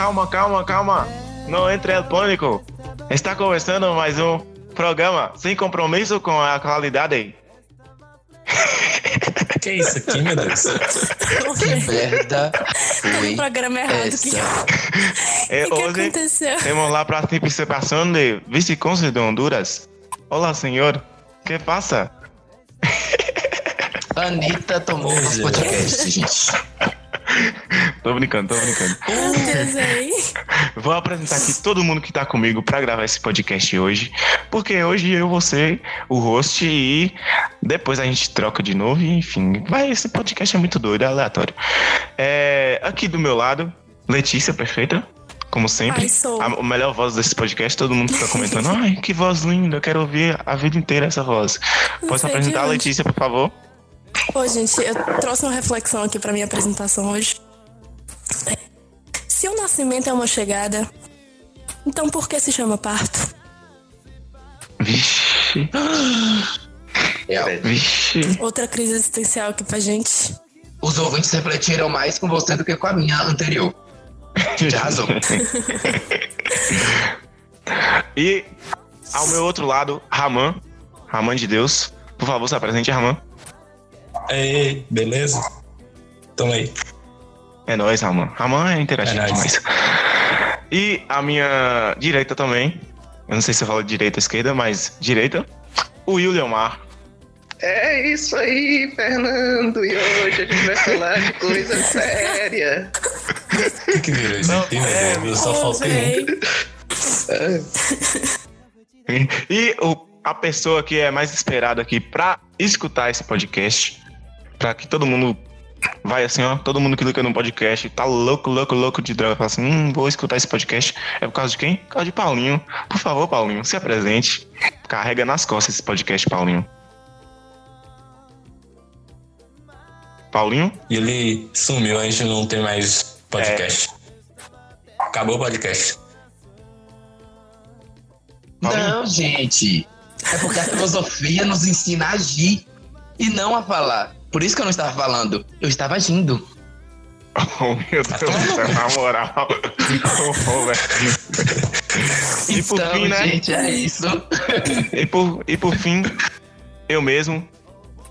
calma, calma, calma. Não entre em pânico. Está começando mais um programa sem compromisso com a qualidade. Que isso aqui, meu Deus? Que merda foi um programa errado. O que, que, essa? É, que, hoje aconteceu? temos lá a participação de vice-cônsul de Honduras. Olá, senhor. Que passa? Anitta tomou nosso é. podcast, gente. Tô brincando, tô brincando. Meu Deus. Vou apresentar aqui todo mundo que tá comigo pra gravar esse podcast hoje, porque hoje eu vou ser o host e depois a gente troca de novo enfim, vai, esse podcast é muito doido, é aleatório. É, aqui do meu lado, Letícia, perfeita, como sempre. Ai. A, a melhor voz desse podcast, todo mundo fica comentando, ai, que voz linda, eu quero ouvir a vida inteira essa voz. De apresentar, onde. Letícia, por favor? Ô, gente, eu trouxe uma reflexão aqui pra minha apresentação hoje. Se o nascimento é uma chegada, então por que se chama parto? Vixe, Real. vixe. Outra crise existencial aqui pra gente. Os ouvintes refletiram mais com você do que com a minha anterior. Já razão. E ao meu outro lado, Raman. Raman de Deus. Por favor, se apresente, Raman. Ei, beleza? Tamo aí. É nóis, Raman. Raman é interativo É demais. E a minha direita também. Eu não sei se eu falo direita ou esquerda, mas direita. O William Mar. É isso aí, Fernando. E hoje a gente vai falar de coisa séria. O que, que virou isso aqui, meu Deus? Eu só Ô, faltei um. E o- a pessoa que é mais esperada aqui pra escutar esse podcast. Pra que todo mundo vai assim, ó. Todo mundo que clica no podcast tá louco, louco, louco de droga. Fala assim: hum, vou escutar esse podcast. É por causa de quem? Por causa de Paulinho. Por favor, Paulinho, se apresente. Carrega nas costas esse podcast, Paulinho. Paulinho? E ele sumiu, a gente não tem mais podcast. Acabou o podcast. Não, gente. É porque a filosofia nos ensina a agir e não a falar. Por isso que eu não estava falando. Eu estava agindo. Oh, meu Deus do céu, na moral. Oh, velho. E por então, fim, né? gente, é isso. E por, e por fim, eu mesmo,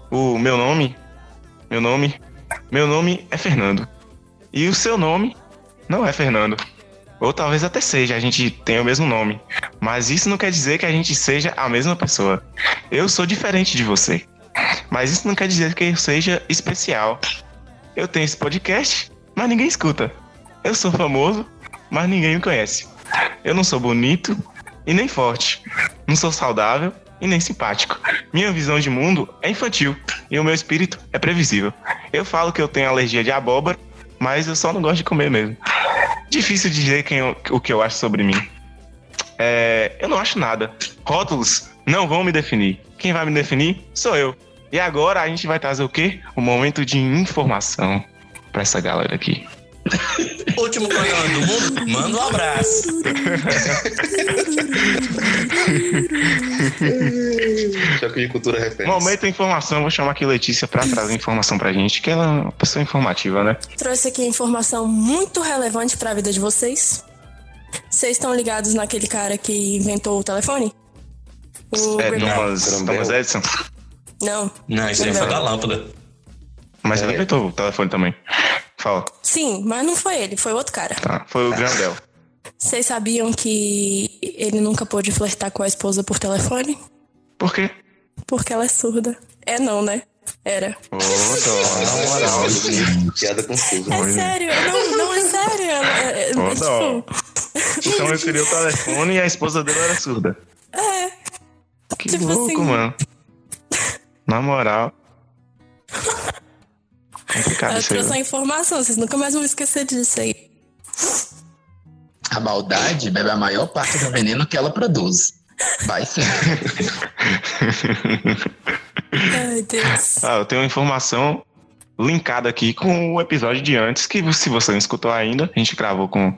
o meu nome, meu nome, meu nome é Fernando. E o seu nome não é Fernando. Ou talvez até seja, a gente tem o mesmo nome. Mas isso não quer dizer que a gente seja a mesma pessoa. Eu sou diferente de você. Mas isso não quer dizer que eu seja especial. Eu tenho esse podcast, mas ninguém escuta. Eu sou famoso, mas ninguém me conhece. Eu não sou bonito e nem forte. Não sou saudável e nem simpático. Minha visão de mundo é infantil e o meu espírito é previsível. Eu falo que eu tenho alergia de abóbora, mas eu só não gosto de comer mesmo. Difícil dizer quem eu- o que eu acho sobre mim. É, eu não acho nada. Rótulos não vão me definir. Quem vai me definir sou eu. E agora a gente vai trazer o quê? O momento de informação pra essa galera aqui. Último programa do mundo, manda um abraço. Choque de cultura referência. Momento de informação, vou chamar aqui Letícia pra trazer informação pra gente, que ela é uma pessoa informativa, né? Trouxe aqui informação muito relevante pra vida de vocês. Vocês estão ligados naquele cara que inventou o telefone? O É, Thomas, Thomas. Edison. Não. Não, isso aí foi da lâmpada. Mas ele É. inventou o telefone também. Fala. Sim, mas não foi ele, foi outro cara. Tá, foi o Grandel. Vocês sabiam que ele nunca pôde flertar com a esposa por telefone? Por quê? Porque ela é surda. É não, né? Era. Ô, dó, na moral. Piada confusa. É sério, não, não é sério. É, é, Ô, é, dó. tipo, Então eu queria o telefone e a esposa dele era surda. é, Que Tipo louco, assim. mano. Na moral. Complicado eu trouxe a informação, vocês nunca mais vão esquecer disso aí. A maldade bebe a maior parte do veneno que ela produz. Vai sim. Ai, Deus. Ah, eu tenho uma informação linkada aqui com o episódio de antes, que se você não escutou ainda, a gente gravou com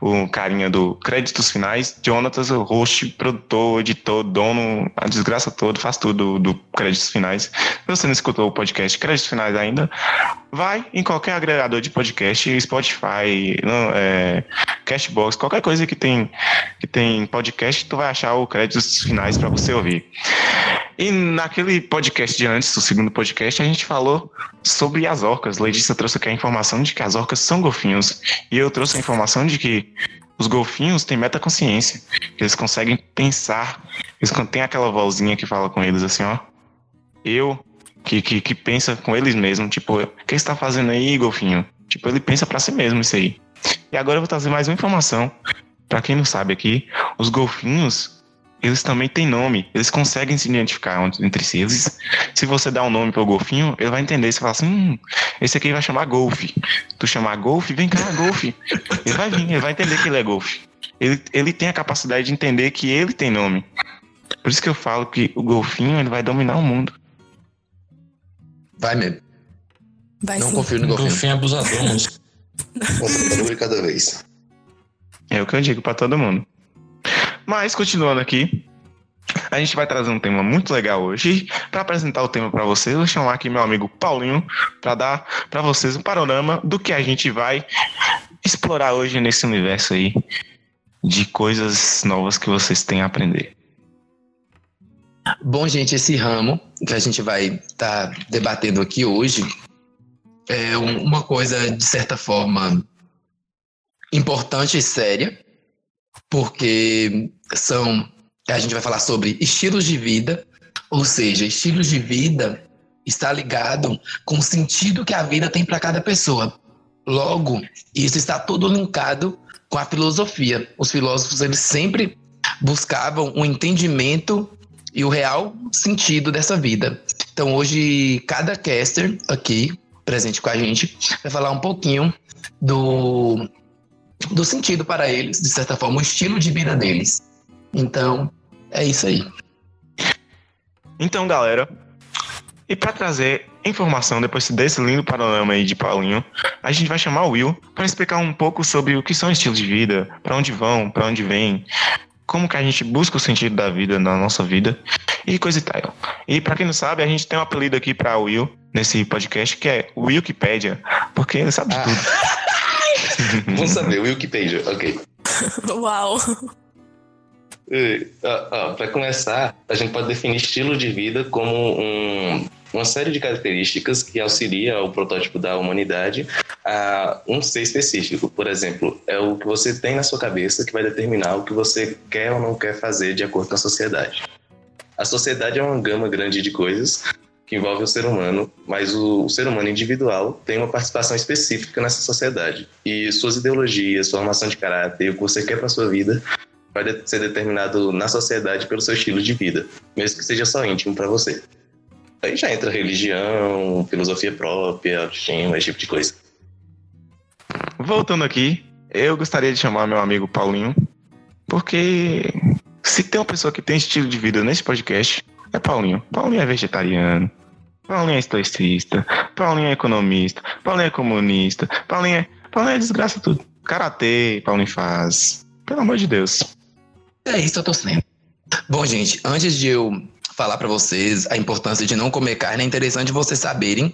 o carinha do Créditos Finais, Jonatas, o host, produtor, editor, dono, a desgraça toda, faz tudo do Créditos Finais. Se você não escutou o podcast Créditos Finais ainda, vai em qualquer agregador de podcast, Spotify, não, é, Cashbox, qualquer coisa que tem, que tem podcast, tu vai achar o créditos finais para você ouvir. E naquele podcast de antes, o segundo podcast, a gente falou sobre as orcas. Letícia trouxe aqui a informação de que as orcas são golfinhos. E eu trouxe a informação de que os golfinhos têm metaconsciência. Eles conseguem pensar. Eles têm aquela vozinha que fala com eles assim, ó. Eu, que, que, que pensa com eles mesmos. Tipo, o que você tá fazendo aí, golfinho? Tipo, ele pensa para si mesmo isso aí. E agora eu vou trazer mais uma informação. Para quem não sabe aqui, os golfinhos, eles também têm nome. Eles conseguem se identificar entre si. Eles, se você dá um nome pro golfinho, ele vai entender. Você fala assim, hum, esse aqui vai chamar golfe. Tu chamar golfe, vem cá, golfe. Ele vai vir, ele vai entender que ele é golfe. Ele, ele tem a capacidade de entender que ele tem nome. Por isso que eu falo que o golfinho ele vai dominar o mundo. Vai mesmo. Vai Não sim. confio no golfinho. Golfinho é abusador, moço. De cada vez. É o que eu digo pra todo mundo. Mas, continuando aqui, a gente vai trazer um tema muito legal hoje. Para apresentar o tema para vocês, eu vou chamar aqui meu amigo Paulinho para dar para vocês um panorama do que a gente vai explorar hoje nesse universo aí de coisas novas que vocês têm a aprender. Bom, gente, esse ramo que a gente vai estar debatendo aqui hoje é um- uma coisa, de certa forma, importante e séria, porque são. A gente vai falar sobre estilos de vida, ou seja, estilos de vida está ligado com o sentido que a vida tem para cada pessoa. Logo, isso está todo linkado com a filosofia. Os filósofos eles sempre buscavam um entendimento e o real sentido dessa vida. Então hoje cada caster aqui presente com a gente vai falar um pouquinho do do sentido para eles, de certa forma, o estilo de vida deles. Então, é isso aí. Então, galera, e para trazer informação depois desse lindo panorama aí de Paulinho, a gente vai chamar o Will para explicar um pouco sobre o que são estilos de vida, para onde vão, para onde vêm, como que a gente busca o sentido da vida na nossa vida e coisa e tal. E para quem não sabe, a gente tem um apelido aqui para o Will nesse podcast que é Wikipedia, porque ele sabe de Ah. tudo. Vamos saber, Wikipedia, ok. Uau. Eh, ó, ó, Para começar, a gente pode definir estilo de vida como um- uma série de características que auxilia ao protótipo da humanidade a um ser específico. Por exemplo, é o que você tem na sua cabeça que vai determinar o que você quer ou não quer fazer de acordo com a sociedade. A sociedade é uma gama grande de coisas que envolve o ser humano, mas o, o ser humano individual tem uma participação específica nessa sociedade. E suas ideologias, sua formação de caráter, o que você quer para sua vida vai ser determinado na sociedade pelo seu estilo de vida, mesmo que seja só íntimo para você. Aí já entra religião, filosofia própria, autoestima, esse tipo de coisa. Voltando aqui, eu gostaria de chamar meu amigo Paulinho, porque se tem uma pessoa que tem estilo de vida nesse podcast, é Paulinho. Paulinho é vegetariano, Paulinho é estoicista, Paulinho é economista, Paulinho é comunista, Paulinho é, Paulinho é desgraça tudo. Karatê, Paulinho faz. Pelo amor de Deus. É isso que eu tô sendo. Bom, gente, antes de eu falar pra vocês a importância de não comer carne, é interessante vocês saberem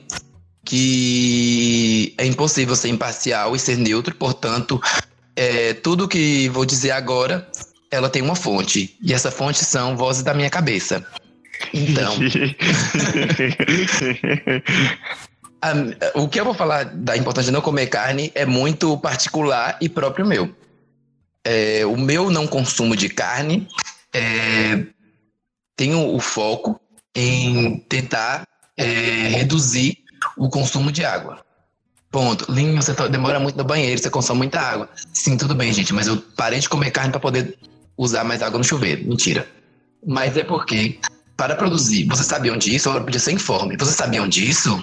que é impossível ser imparcial e ser neutro, portanto, é, tudo que vou dizer agora, ela tem uma fonte. E essa fonte são vozes da minha cabeça. Então, a- o que eu vou falar da importância de não comer carne é muito particular e próprio meu. É, o meu não consumo de carne é, tem o, foco em tentar é, reduzir o consumo de água. Ponto. Linho, você tá- demora muito no banheiro, você consome muita água. Sim, tudo bem, gente, mas eu parei de comer carne para poder usar mais água no chuveiro. Mentira. Mas é porque, para produzir, vocês sabiam disso? Agora podia ser informe. Vocês sabiam disso?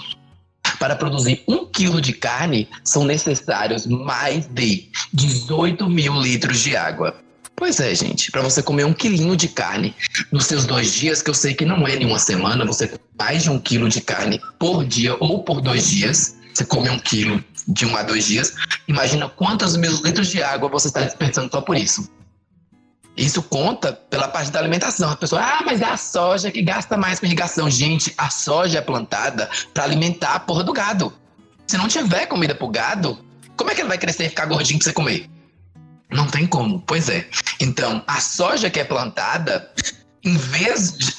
Para produzir um quilo de carne, são necessários mais de 18 mil litros de água. Pois é, gente. Para você comer um quilinho de carne nos seus dois dias, que eu sei que não é em uma semana, você come mais de um quilo de carne por dia ou por dois dias. Você come um quilo de um a dois dias. Imagina quantos mil litros de água você está desperdiçando só por isso. Isso conta pela parte da alimentação. A pessoa, ah, mas é a soja que gasta mais com irrigação. Gente, a soja é plantada para alimentar a porra do gado. Se não tiver comida pro gado, como é que ele vai crescer e ficar gordinho pra você comer? Não tem como. Pois é. Então, a soja que é plantada, em vez de,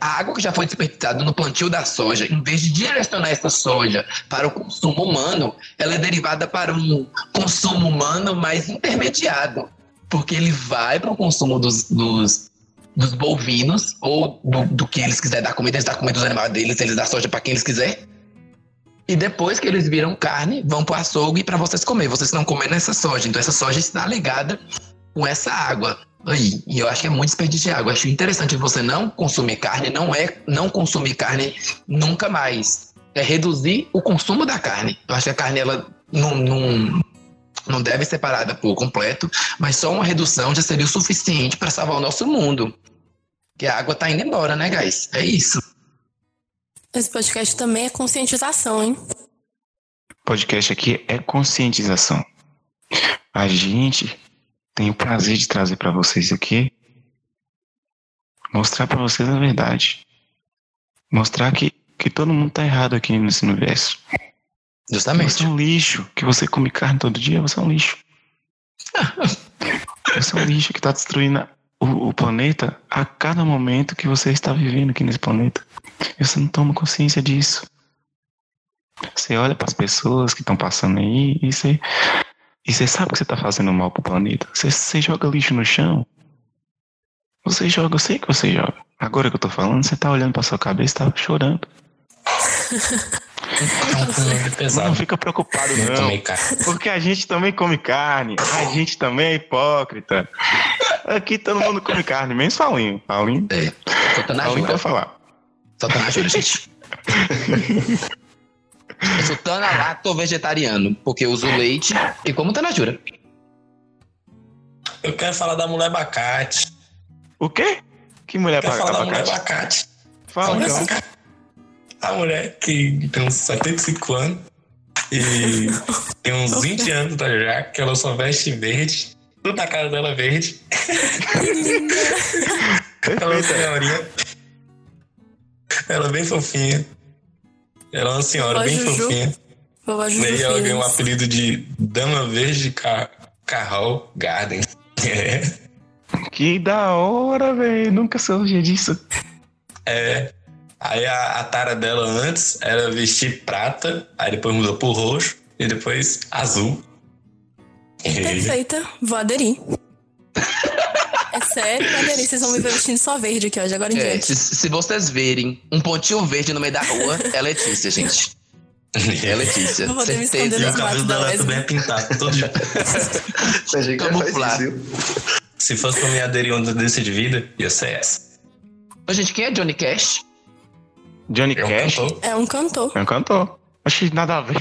a, água que já foi desperdiçada no plantio da soja, em vez de direcionar essa soja para o consumo humano, ela é derivada para um consumo humano mais intermediado. Porque ele vai para o consumo dos, dos, dos bovinos, ou do, do que eles quiserem dar comida, eles dão comida dos animais deles, eles dão soja para quem eles quiserem. E depois que eles viram carne, vão pro açougue para vocês comer. Vocês não comem essa soja. Então essa soja está ligada com essa água. Aí, e eu acho que é muito desperdício de água. Acho interessante você não consumir carne, não é não consumir carne nunca mais. É reduzir o consumo da carne. Eu acho que a carne ela não, não, não deve ser parada por completo, mas só uma redução já seria o suficiente para salvar o nosso mundo. Que a água tá indo embora, né, guys? É isso. Esse podcast também é conscientização, hein? podcast aqui é conscientização. A gente tem o prazer de trazer para vocês aqui mostrar para vocês a verdade. Mostrar que, que todo mundo tá errado aqui nesse universo. Justamente. Você é um lixo. Que você come carne todo dia, você é um lixo. você é um lixo que tá destruindo o, o planeta a cada momento que você está vivendo aqui nesse planeta. E você não toma consciência disso. Você olha para as pessoas que estão passando aí e você, e você sabe que você está fazendo mal pro planeta. Você, você joga lixo no chão. Você joga, eu sei que você joga. Agora que eu tô falando, você tá olhando pra sua cabeça e tá chorando. É Não fica preocupado, não. Porque a gente também come carne. A gente também é hipócrita. Aqui todo mundo come carne, menos Paulinho. Paulinho, É. Só tá na Paulinho jura. vai falar. Só tá na jura, gente. Eu sou tana lacto vegetariano, porque eu uso leite e como tá na jura. Eu quero falar da mulher abacate. O quê? Que mulher Eu quero falar da mulher abacate? abacate. Fala Mulher então. abacate. A mulher que tem uns 75 anos e tem uns 20 anos tá, já, que ela só veste verde. Tudo na cara dela verde. Ela é uma senhorinha. Ela é bem fofinha. Ela é uma senhora Vovó bem Juju. fofinha. Vovó Juju Daí ela ganhou um Filhos. apelido de Dama Verde Car Carral Garden. É. Que da hora, velho. Nunca soube disso. É. Aí a, a tara dela antes era vestir prata, aí depois mudou pro roxo e depois azul. E- Perfeita, vou aderir. É sério, vou aderir. Vocês vão me ver vestindo só verde aqui hoje, agora em É, diante. se, se vocês verem um pontinho verde no meio da rua, é Letícia, gente. É Letícia. Eu vou ter me E esconder Certeza. cabelo matas da dela também é pintado todo de... Viu? Se fosse pra me aderir onda desse de vida, ia ser essa. Ô, gente, quem é Johnny Cash? Johnny É um Cash cantor. É um cantor. é um cantor. Acho que nada a ver.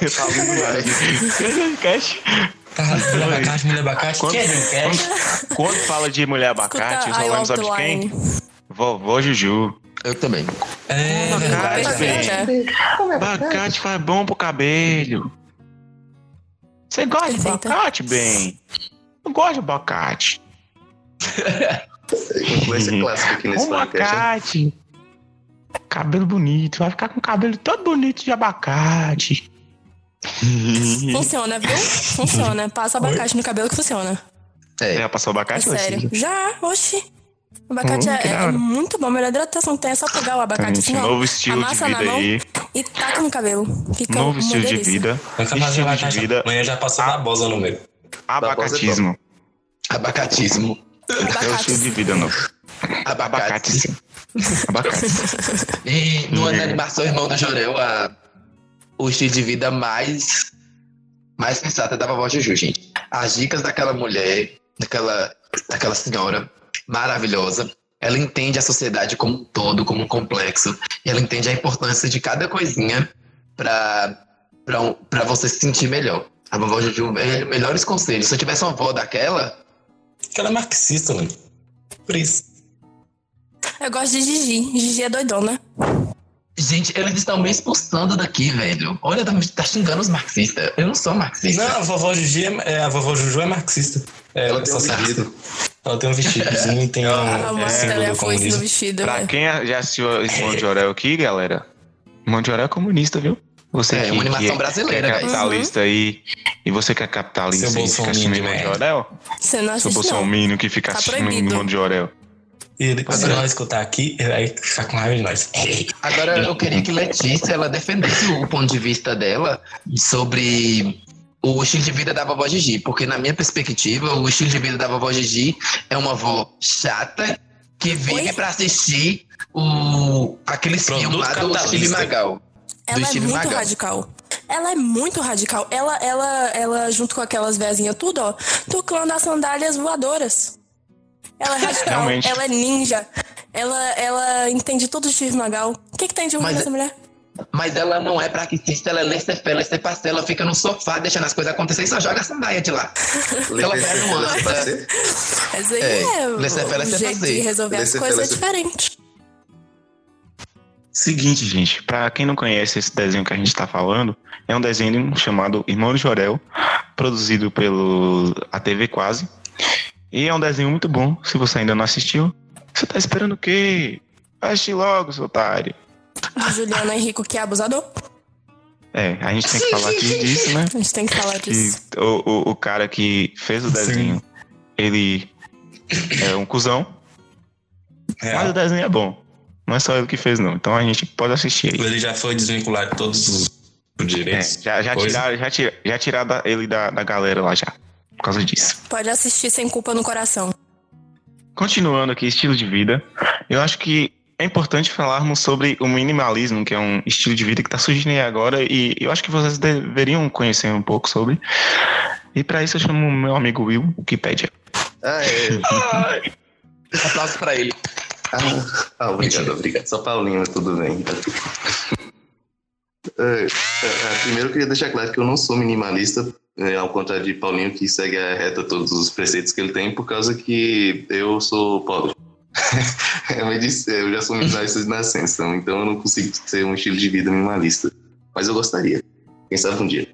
Eu tava vendo Johnny Cash. Tá, mulher abacate, mulher abacate. Quando, é quando- quando fala de mulher abacate, eu Escuta só I lembro Love sabe the de quem? Vovó Juju. Eu também. É verdade, velho. Perfeita. Abacate faz bom pro cabelo. Você gosta de abacate, bem? Eu gosto de abacate. Influência clássica aqui nesse Um abacate. Cabelo bonito. Vai ficar com o cabelo todo bonito de abacate. Funciona, viu? Funciona. Passa abacate no cabelo que funciona. É. Já passou É abacate? sério. Letícia? Já, oxi. O abacate Hum, é, da é muito bom. Melhor hidratação que tem é só pegar o abacate Gente, assim, ó. novo estilo de amassa na vida mão aí. e taca no cabelo. Fica Novo uma estilo de delícia. vida. Nunca mais Estilo de vida. Amanhã já passou na bosa no meio. Abacatismo. Abacatismo. É o estilo de vida novo. Abacate, Abacate. sim. Abacate. E no Hum. Animação Irmão do Jorel, a, o estilo de vida mais, mais sensata da vovó Juju, gente. As dicas daquela mulher, daquela, daquela senhora maravilhosa, ela entende a sociedade como um todo, como um complexo. E ela entende a importância de cada coisinha um- pra você se sentir melhor. A vovó Juju, é, melhores conselhos. Se eu tivesse uma avó daquela, Porque ela é marxista, mano. Por isso. Eu gosto de Gigi. Gigi é doidona. Gente, eles estão me expulsando daqui, velho. Olha, tá, tá xingando os marxistas. Eu não sou marxista. Não, a vovó Juju é, é- a vovó Juju é marxista. É, Ela tem um vestido. Ela tem um vestidozinho e tem um, um símbolo é no comunismo. vestido, Pra velho. quem já assistiu esse Monte de Orel aqui, galera, Monte de Orel é comunista, viu? Você É, que, uma animação que é- brasileira, que é capitalista aí, e você que é capitalista Seu e fica assistindo de merda. Jorel, Você não seu assiste, não. bolsominion que fica Tá assistindo de Jorel. E depois se nós escutar aqui, ele vai ficar com raiva de nós. Agora eu queria que Letícia ela defendesse o ponto de vista dela sobre o estilo de vida da vovó Gigi, porque na minha perspectiva, o estilo de vida da vovó Gigi é uma avó chata que vive pra assistir o aqueles Produto filmes lá do. Steve Magal. Ela é muito Magal. radical. Ela é muito radical. Ela, ela, ela junto com aquelas vezinhas tudo, ó, tocando as sandálias voadoras. Ela é radical, Realmente. ela é ninja. Ela, ela entende tudo de Steve Magal. O que, que tem de ruim Mas- nessa mulher? Mas ela não é praticista, ela é laissez-faire, laissez-passer, ela fica no sofá deixando as coisas acontecer e só joga a sandália de lá. ela pega um ânsia. Essa aí É, é, laissez-faire, jeito de resolver as coisas é diferente. Seguinte, gente, pra quem não conhece esse desenho que a gente tá falando, é um desenho chamado Irmão de Jorel, produzido pelo a TV Quase. E é um desenho muito bom, se você ainda não assistiu. Você tá esperando o quê? Assiste logo, seu otário. Juliano Henrico, que é abusador. É, a gente tem que falar aqui disso, né? A gente tem que falar disso. o, o, o cara que fez o desenho, ele é um cuzão, mas o desenho é bom. Não é só ele que fez, não. Então a gente pode assistir aí. Ele já foi desvinculado de todos os É, direitos. já, já, Coisa. tiraram, já, tira- já tiraram ele da, da galera lá já. Por causa disso. Pode assistir sem culpa no coração. Continuando aqui, estilo de vida. Eu acho que é importante falarmos sobre o minimalismo, que é um estilo de vida que está surgindo aí agora. E eu acho que vocês deveriam conhecer um pouco sobre. E para isso eu chamo o meu amigo Will, que pede. É. Aplausos pra ele. Ah, ah, obrigado, obrigado. Só Paulinho, tudo bem. É, é, é, primeiro eu queria deixar claro que eu não sou minimalista, é, ao contrário de Paulinho que segue a reta todos os preceitos que ele tem, por causa que eu sou pobre. disse, eu já sou minimalista de nascença, então eu não consigo ter um estilo de vida minimalista. Mas eu gostaria. Quem sabe um dia.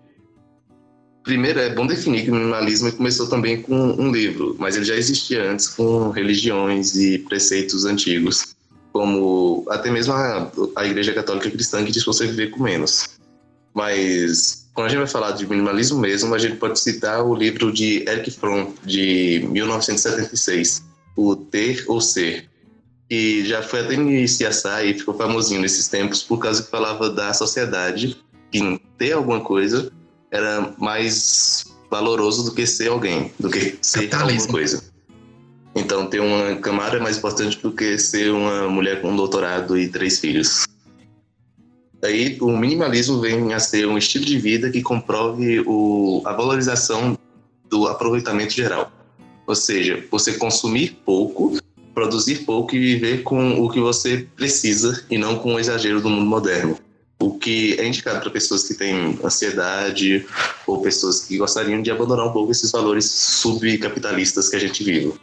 Primeiro, é bom definir que o minimalismo começou também com um livro, mas ele já existia antes com religiões e preceitos antigos, como até mesmo a, a Igreja Católica Cristã que diz pra você viver com menos. Mas quando a gente vai falar de minimalismo mesmo, a gente pode citar o livro de Eric Fromm, de 1976, O Ter ou Ser, que já foi até CSI e ficou famosinho nesses tempos por causa que falava da sociedade, que ter alguma coisa era mais valoroso do que ser alguém, do que ser Capitalismo. alguma coisa. Então, ter uma camada é mais importante do que ser uma mulher com um doutorado e três filhos. Aí, o minimalismo vem a ser um estilo de vida que comprove o, a valorização do aproveitamento geral. Ou seja, você consumir pouco, produzir pouco e viver com o que você precisa e não com o exagero do mundo moderno. O que é indicado para pessoas que têm ansiedade ou pessoas que gostariam de abandonar um pouco esses valores subcapitalistas que a gente vive.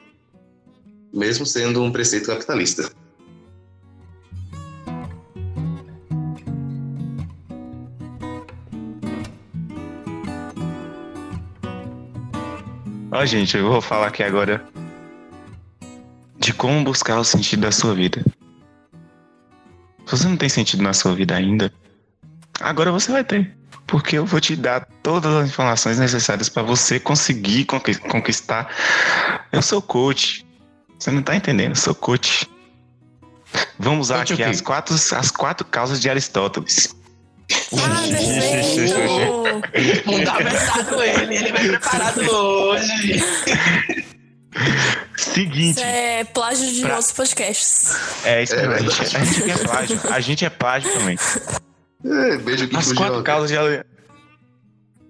Mesmo sendo um preceito capitalista. Ó, gente, eu vou falar aqui agora de como buscar o sentido da sua vida. Se você não tem sentido na sua vida ainda, agora você vai ter. Porque eu vou te dar todas as informações necessárias para você conseguir conqui- conquistar. Eu sou coach. Você não tá entendendo? Eu sou coach. Vamos usar Coach aqui as quatro, as quatro causas de Aristóteles. Ah, perfeito! Fundamentado ele, ele vai preparado hoje. Seguinte. Isso é plágio de Pra- nossos podcasts. É isso É mesmo. a, verdade. gente, a gente é plágio. A gente é plágio também. É, beijo que As quatro causas de ale...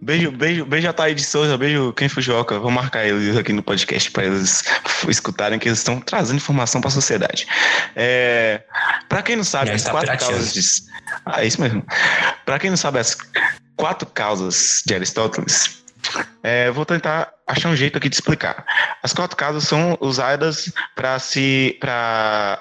Beijo, beijo, beijo a Thaí de Souza, beijo quem Fujoca. Vou marcar eles aqui no podcast para eles escutarem que eles estão trazendo informação para a sociedade. É, para quem não sabe, as está quatro pirateando. causas de... Ah, é isso mesmo. Para quem não sabe as quatro causas de Aristóteles, é, vou tentar achar um jeito aqui de explicar. As quatro causas são usadas para se para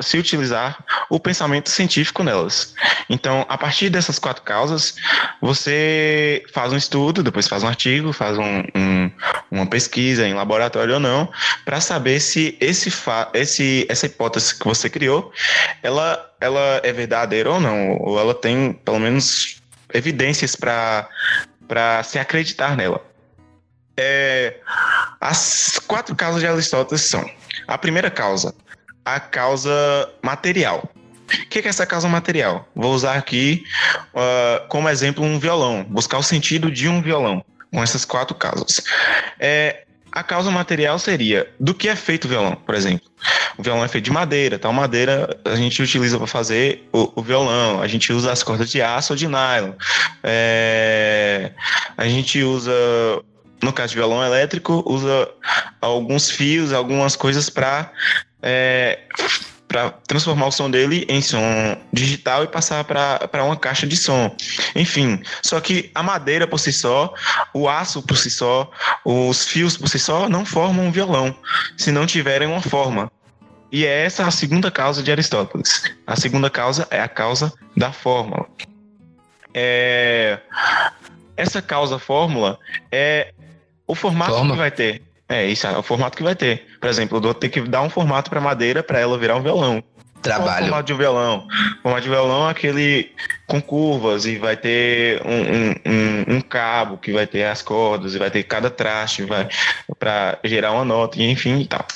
se utilizar o pensamento científico nelas. Então, a partir dessas quatro causas, você faz um estudo, depois faz um artigo, faz um, um- uma pesquisa em laboratório ou não, para saber se esse, esse essa hipótese que você criou, ela, ela é verdadeira ou não, ou ela tem pelo menos evidências para se acreditar nela. É, as quatro causas de Aristóteles são: a primeira causa, a causa material. O que é essa causa material? Vou usar aqui uh, como exemplo um violão, buscar o sentido de um violão com essas quatro causas. É, a causa material seria do que é feito o violão, por exemplo. O violão é feito de madeira, tal madeira a gente utiliza para fazer o, o, violão, a gente usa as cordas de aço ou de nylon, é, a gente usa, no caso de violão elétrico, usa alguns fios, algumas coisas para é, para transformar o som dele em som digital e passar para uma caixa de som. Enfim, só que a madeira por si só, o aço por si só, os fios por si só não formam um violão, se não tiverem uma forma. E é essa a segunda causa de Aristóteles. A segunda causa é a causa da fórmula. É... Essa causa fórmula é o formato Forma. que vai ter. É, isso é o formato que vai ter. Por exemplo, eu vou ter que dar um formato para madeira para ela virar um violão. Trabalho. Qual formato de um violão. O formato de violão é aquele com curvas e vai ter um, um, um, um cabo que vai ter as cordas e vai ter cada traste vai para gerar uma nota e enfim e tal.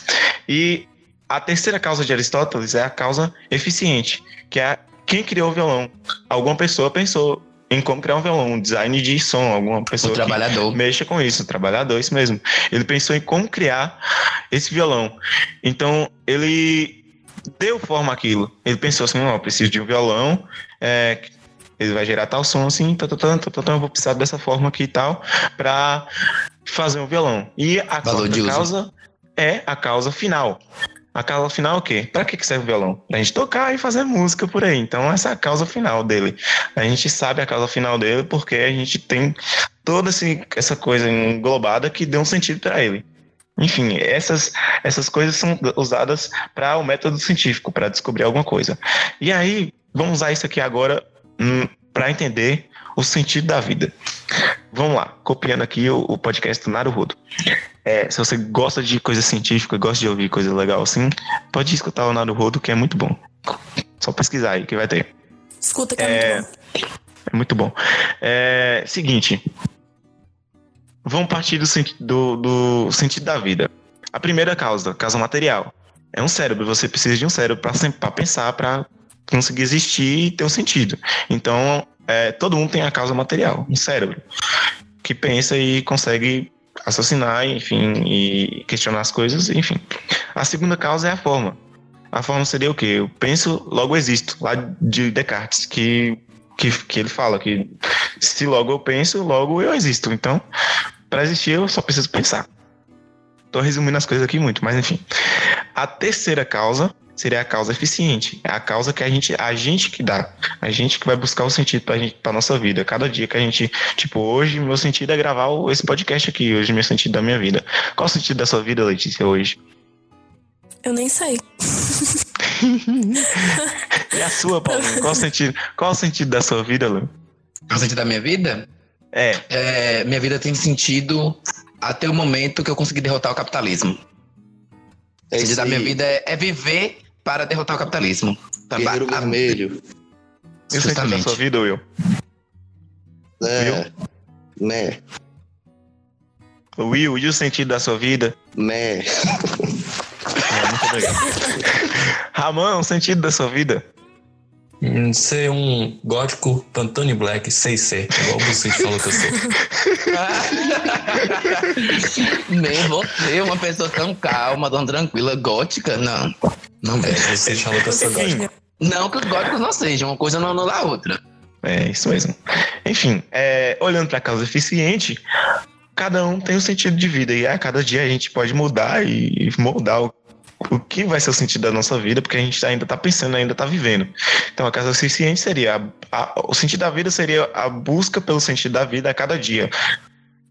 E a terceira causa de Aristóteles é a causa eficiente, que é quem criou o violão. Alguma pessoa pensou em como criar um violão, um design de som, alguma pessoa o trabalhador. mexa com isso, um trabalhador, isso mesmo. Ele pensou em como criar esse violão. Então, ele deu forma àquilo. Ele pensou assim, ó, oh, preciso de um violão, é, ele vai gerar tal som assim, tá, tá, tá, eu vou precisar dessa forma aqui e tal, para fazer um violão. E a causa é a causa final. A causa final é o quê? Para que serve o violão? A gente tocar e fazer música por aí. Então, essa é a causa final dele. A gente sabe a causa final dele porque a gente tem toda essa coisa englobada que deu um sentido para ele. Enfim, essas, essas coisas são usadas para o método científico, para descobrir alguma coisa. E aí, vamos usar isso aqui agora hum, para entender o sentido da vida. Vamos lá, copiando aqui o, o podcast do Naruhodo. É, se você gosta de coisa científica, gosta de ouvir coisa legal assim, pode escutar o Naruhodo, que é muito bom. Só pesquisar aí que vai ter. Escuta que é, é muito bom. É muito bom. É, seguinte. Vamos partir do, do, do sentido da vida. A primeira causa, causa material. É um cérebro. Você precisa de um cérebro para pensar, para conseguir existir e ter um sentido. Então, é, todo mundo tem a causa material, um cérebro, que pensa e consegue assassinar, enfim, e questionar as coisas, enfim. A segunda causa é a forma. A forma seria o quê? Eu penso, logo existo, lá de Descartes, que, que, que ele fala que se logo eu penso, logo eu existo. Então, para existir, eu só preciso pensar. Tô resumindo as coisas aqui muito, mas enfim. A terceira causa seria a causa eficiente. É a causa que a gente, a gente que dá. A gente que vai buscar o sentido pra, gente, pra nossa vida. Cada dia que a gente, tipo, hoje meu sentido é gravar esse podcast aqui. Hoje meu sentido da minha vida. Qual o sentido da sua vida, Letícia, hoje? Eu nem sei. e a sua, Paulo? Qual o sentido, qual o sentido da sua vida, Lu? Qual o sentido da minha vida? É. é. Minha vida tem sentido até o momento que eu consegui derrotar o capitalismo. O sentido da minha vida é, é viver para derrotar o capitalismo. Guerreiro a... vermelho. E o sentido da sua vida, Will? É, Will? Né. Will, e o sentido da sua vida? Né. É, muito obrigado. Ramon, o sentido da sua vida? Ser um gótico Pantone Black 6C, igual você falou que eu sou. Nem você, uma pessoa tão calma, tão tranquila, gótica, não. Não, é, você falou que eu sou gótico. Não que os góticos não sejam, uma coisa não anula a outra. É, isso mesmo. Enfim, é, olhando para a causa eficiente, cada um tem um sentido de vida e a cada dia a gente pode mudar e moldar o o que vai ser o sentido da nossa vida, porque a gente ainda está pensando, ainda está vivendo. Então, a casa eficiente seria a, a, o sentido da vida seria a busca pelo sentido da vida a cada dia.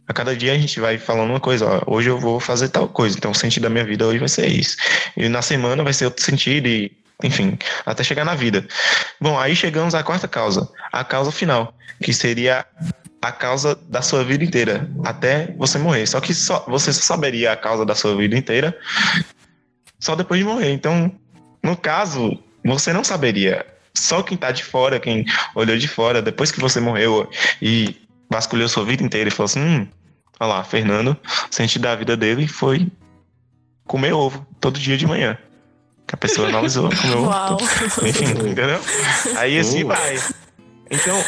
A cada dia a gente vai falando uma coisa, ó, hoje eu vou fazer tal coisa, então o sentido da minha vida hoje vai ser isso. E na semana vai ser outro sentido e enfim, até chegar na vida. Bom, aí chegamos à quarta causa, a causa final, que seria a causa da sua vida inteira, até você morrer. Só que só, você só saberia a causa da sua vida inteira só depois de morrer. Então, no caso, você não saberia só quem tá de fora, quem olhou de fora, depois que você morreu e vasculhou sua vida inteira e falou assim: hum, olha lá, Fernando, o sentido da vida dele foi comer ovo todo dia de manhã. Que a pessoa analisou, comeu Uau. ovo. Enfim, entendeu? Aí assim vai. Então,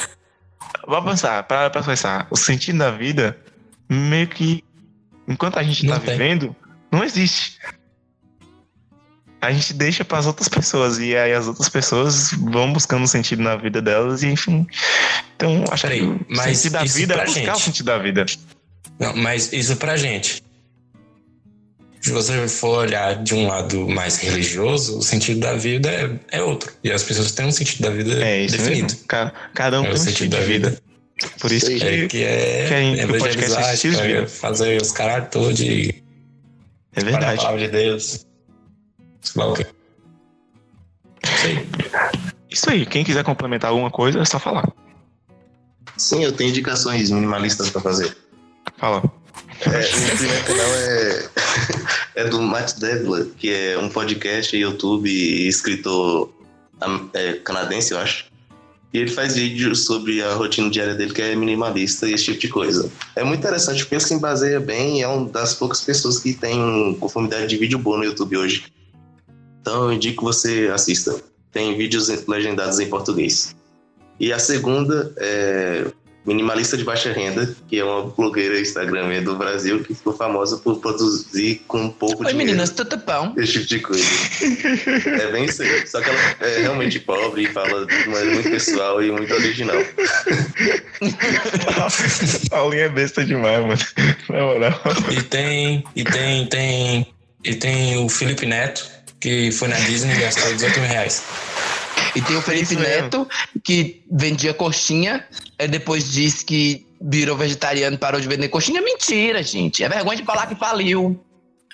vamos pensar, para pra pensar. O sentido da vida, meio que, enquanto a gente Não tá tem. vivendo, não existe. A gente deixa para as outras pessoas e aí as outras pessoas vão buscando sentido na vida delas e enfim. Então, acho Peraí, que o sentido da vida é buscar gente. o sentido da vida. Não, mas isso pra gente. Se você for olhar de um lado mais religioso, o sentido da vida é, é outro. E as pessoas têm um sentido da vida É isso definido. mesmo. Ca- Cada um É tem um sentido sentido da de vida. Por isso que, É, que é que a gente- que o podcast é evangelizar, estilo de que é vida. fazer os caras todos e é falar a verdade. palavra de Deus. Sei lá o quê. Sei. Isso aí, quem quiser complementar alguma coisa, é só falar. Sim, eu tenho indicações minimalistas pra fazer. Fala. É, o primeiro canal é, é do Matt Devler, que é um podcast, YouTube e escritor é, canadense, eu acho. E ele faz vídeos sobre a rotina diária dele, que é minimalista e esse tipo de coisa. É muito interessante porque ele se baseia bem e é uma das poucas pessoas que tem conformidade de vídeo boa no YouTube hoje. Então eu indico que você assista. Tem vídeos legendados em português. E a segunda é Minimalista de Baixa Renda, que é uma blogueira Instagramer do Brasil que ficou famosa por produzir com pouco Oi, dinheiro. meninas, tudo bom? Esse tipo de coisa. é bem isso aí. Só que ela é realmente pobre e fala de maneira muito pessoal e muito original. Paulinho é besta demais, mano. Na moral. E tem, e tem, tem, e tem o Felipe Neto, que foi na Disney e gastou 18 mil reais. E tem o Felipe Isso mesmo. Neto, que vendia coxinha, e depois disse que virou vegetariano e parou de vender coxinha. Mentira, gente. É vergonha de falar que faliu.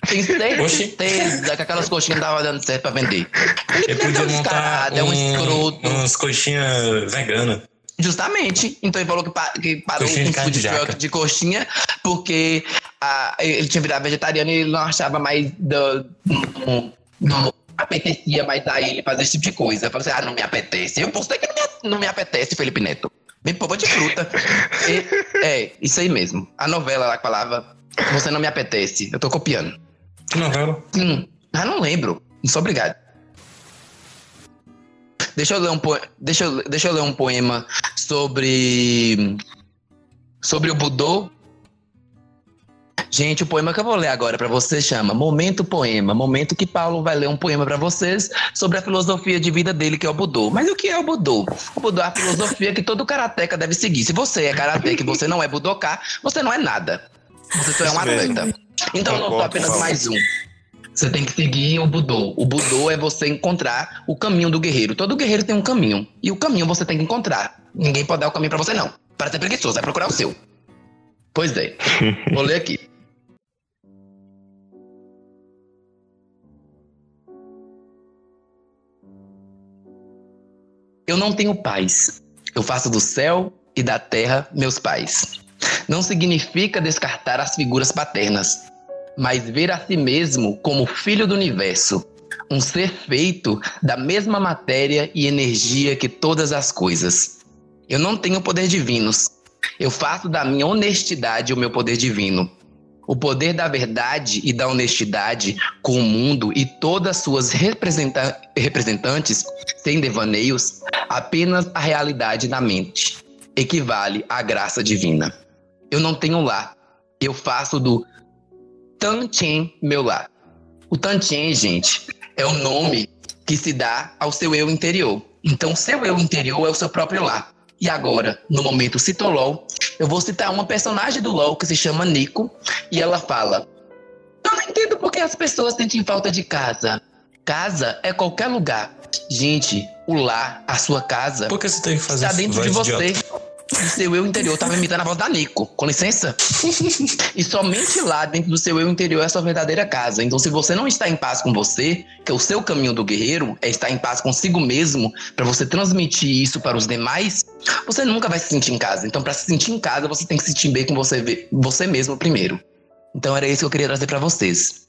Tem certeza que aquelas coxinhas não estavam dando certo pra vender. Ele é podia um montar descarado, é um escroto. umas coxinhas veganas. Justamente. Então ele falou que, pa- que parou Coxinha com de food de truck de coxinha porque ah, ele tinha virado vegetariano e ele não achava mais. Do, não, não apetecia mais a ele fazer esse tipo de coisa. Eu falei assim: ah, não me apetece. Eu postei que não me, não me apetece, Felipe Neto. Vem povo de fruta. E- é, isso aí mesmo. A novela lá que falava: Você não me apetece. Eu tô copiando. Que novela? Hum, ah, não lembro. Não sou obrigado. Deixa eu ler um deixa eu, deixa eu ler um poema sobre sobre o Budô. Gente, o poema que eu vou ler agora pra vocês chama Momento Poema. Momento que Paulo vai ler um poema pra vocês sobre a filosofia de vida dele, que é o Budô. Mas o que é o Budô? O Budô é a filosofia que todo karateca deve seguir. Se você é karateca e você não é budoká, você não é nada. Você só é um atleta. Então eu não sou apenas mais um. Você tem que seguir o Budô. O Budô é você encontrar o caminho do guerreiro. Todo guerreiro tem um caminho. E o caminho você tem que encontrar. Ninguém pode dar o caminho pra você, não. Para ser preguiçoso, vai procurar o seu. Pois é. Vou ler aqui. Eu não tenho pais. Eu faço do céu e da terra meus pais. Não significa descartar as figuras paternas, mas ver a si mesmo como filho do universo, um ser feito da mesma matéria e energia que todas as coisas. Eu não tenho poder divinos. Eu faço da minha honestidade o meu poder divino. O poder da verdade e da honestidade com o mundo e todas suas representa- representantes, sem devaneios, apenas a realidade na mente. Equivale à graça divina. Eu não tenho lar. Eu faço do Tantien meu lar. O Tantien, gente, é o nome que se dá ao seu eu interior. Então, seu eu interior é o seu próprio lar. E agora, no momento Citolol, eu vou citar uma personagem do LoL que se chama Nico, e ela fala: Eu não entendo por que as pessoas sentem falta de casa. Casa é qualquer lugar. Gente, o lar, a sua casa, Por que você tem que fazer está dentro de você. idiota? O seu eu interior tava imitando a voz da Nico. Com licença? e somente lá, dentro do seu eu interior, é a sua verdadeira casa. Então, se você não está em paz com você, que é o seu caminho do guerreiro, é estar em paz consigo mesmo, para você transmitir isso para os demais, você nunca vai se sentir em casa. Então, para se sentir em casa, você tem que se sentir bem com você, você mesmo primeiro. Então, era isso que eu queria trazer para vocês.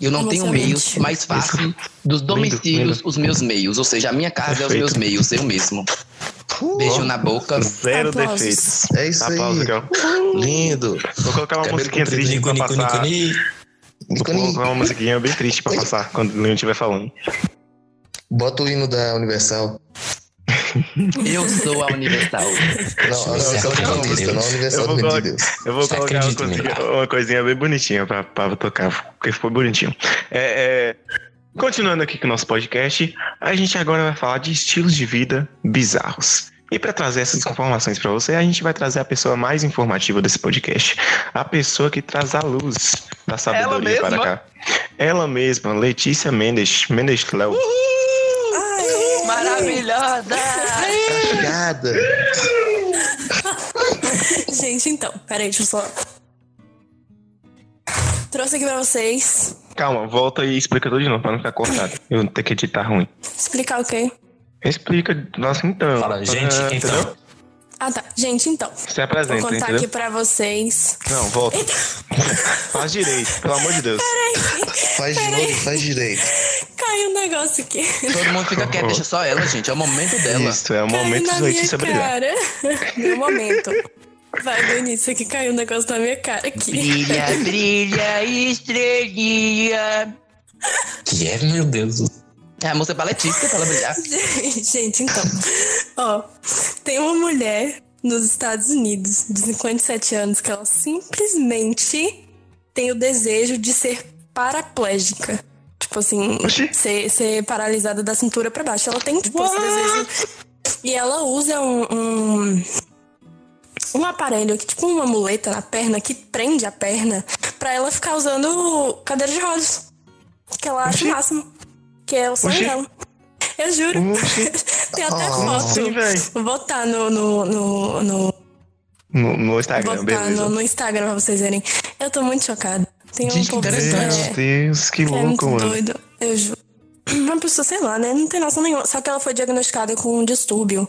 Eu não tenho Emocionante. meios, mas faço dos domicílios os meus meios. Ou seja, a minha casa é os meus meios, eu mesmo. Beijo na boca. Zero Aplausos. defeitos. É isso Aplausos, aí. Lindo. Vou colocar uma Cabelo musiquinha triste pra passar. nico, nico. Vou colocar uma musiquinha bem triste pra passar quando o Leon estiver falando. Bota o hino da Universal. Eu sou a Universal. Não, não, é não a Universal Eu vou colocar- de Deus. Eu vou colocar uma coisinha, uma coisinha bem bonitinha pra, pra tocar, porque ficou bonitinho. É, é, continuando aqui com o nosso podcast, a gente agora vai falar de estilos de vida bizarros. E para trazer essas informações para você, a gente vai trazer a pessoa mais informativa desse podcast. A pessoa que traz a luz da sabedoria para cá. Ela mesma, Letícia Mendes, Mendes Léo. Maravilhosa! Obrigada. Gente, então, peraí, deixa eu só. Trouxe aqui pra vocês Calma, volta e explica tudo de novo, pra não ficar cortado. Eu não ter que editar ruim. explicar o quê? Explica, nossa, então. Fala, gente, Ah, então. entendeu? Ah, tá. Gente, então. Se Vou apresenta, contar entendeu? aqui pra vocês. Não, volta. Faz direito, pelo amor de Deus. Faz de novo, faz direito. Caiu um negócio aqui. Todo mundo fica quieto, deixa só ela, gente. É o momento dela. Isso, é o Caiu momento de minha brilhar. cara. Meu momento. Vai do início que caiu um negócio na minha cara aqui. Brilha, brilha, estrelinha. Que é, meu Deus. É a música pra Letícia, pra ela brilhar. Gente, então. Ó, tem uma mulher nos Estados Unidos de 57 anos que ela simplesmente tem o desejo de ser paraplégica. Tipo assim, ser, ser paralisada da cintura pra baixo. Ela tem, tipo, esse desejo. E ela usa um, um, um aparelho, que, tipo uma muleta na perna, que prende a perna pra ela ficar usando cadeira de rodas. Que ela acha o máximo. Que é o dela. Eu juro. Tem até Ah, foto. sim. Vou botar no, no, no, no- No, no vou Instagram, botar beleza. no, no Instagram pra vocês verem. Eu tô muito chocada. Tem um Gente, que povo interessante. é, Meu Deus, que que é muito louco, mano. doido. Eu juro. Uma pessoa, sei lá, né? Não tem noção nenhuma. Só que ela foi diagnosticada com um distúrbio